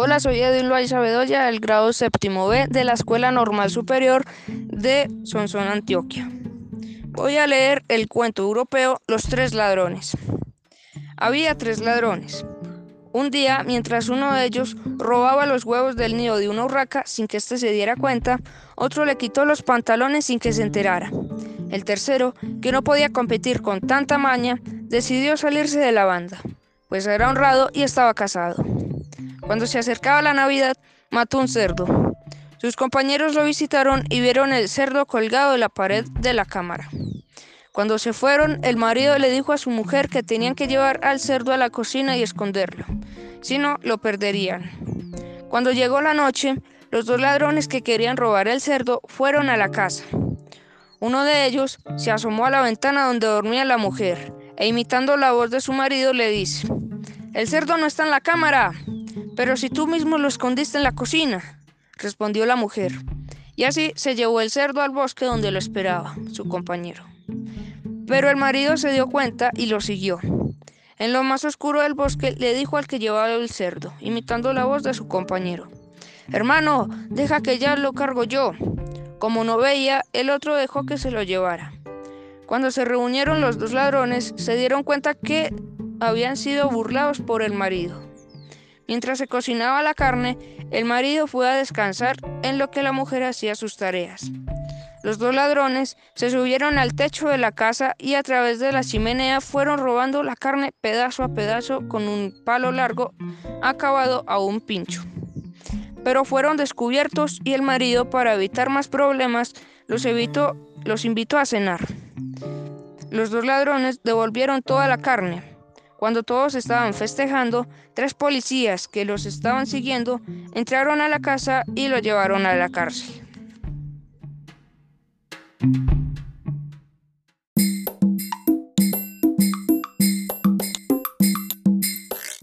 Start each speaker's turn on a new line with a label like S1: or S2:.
S1: Hola, soy Edwin Loaiza Bedoya del grado séptimo B de la Escuela Normal Superior de Sonsón, Antioquia. Voy a leer el cuento europeo Los tres ladrones. Había tres ladrones. Un día, mientras uno de ellos robaba los huevos del nido de una urraca sin que éste se diera cuenta, otro le quitó los pantalones sin que se enterara. El tercero, que no podía competir con tanta maña, decidió salirse de la banda, pues era honrado y estaba casado. Cuando se acercaba la Navidad, mató un cerdo. Sus compañeros lo visitaron y vieron el cerdo colgado de la pared de la cámara. Cuando se fueron, el marido le dijo a su mujer que tenían que llevar al cerdo a la cocina y esconderlo, si no, lo perderían. Cuando llegó la noche, los dos ladrones que querían robar el cerdo fueron a la casa. Uno de ellos se asomó a la ventana donde dormía la mujer e imitando la voz de su marido le dice, El cerdo no está en la cámara, pero si tú mismo lo escondiste en la cocina, respondió la mujer. Y así se llevó el cerdo al bosque donde lo esperaba su compañero. Pero el marido se dio cuenta y lo siguió. En lo más oscuro del bosque le dijo al que llevaba el cerdo, imitando la voz de su compañero. Hermano, deja que ya lo cargo yo. Como no veía, el otro dejó que se lo llevara. Cuando se reunieron los dos ladrones, se dieron cuenta que habían sido burlados por el marido. Mientras se cocinaba la carne, el marido fue a descansar en lo que la mujer hacía sus tareas. Los dos ladrones se subieron al techo de la casa y a través de la chimenea fueron robando la carne pedazo a pedazo con un palo largo acabado a un pincho. Pero fueron descubiertos y el marido, para evitar más problemas, los, evitó, los invitó a cenar. Los dos ladrones devolvieron toda la carne, cuando todos estaban festejando, tres policías que los estaban siguiendo entraron a la casa y lo llevaron a la cárcel.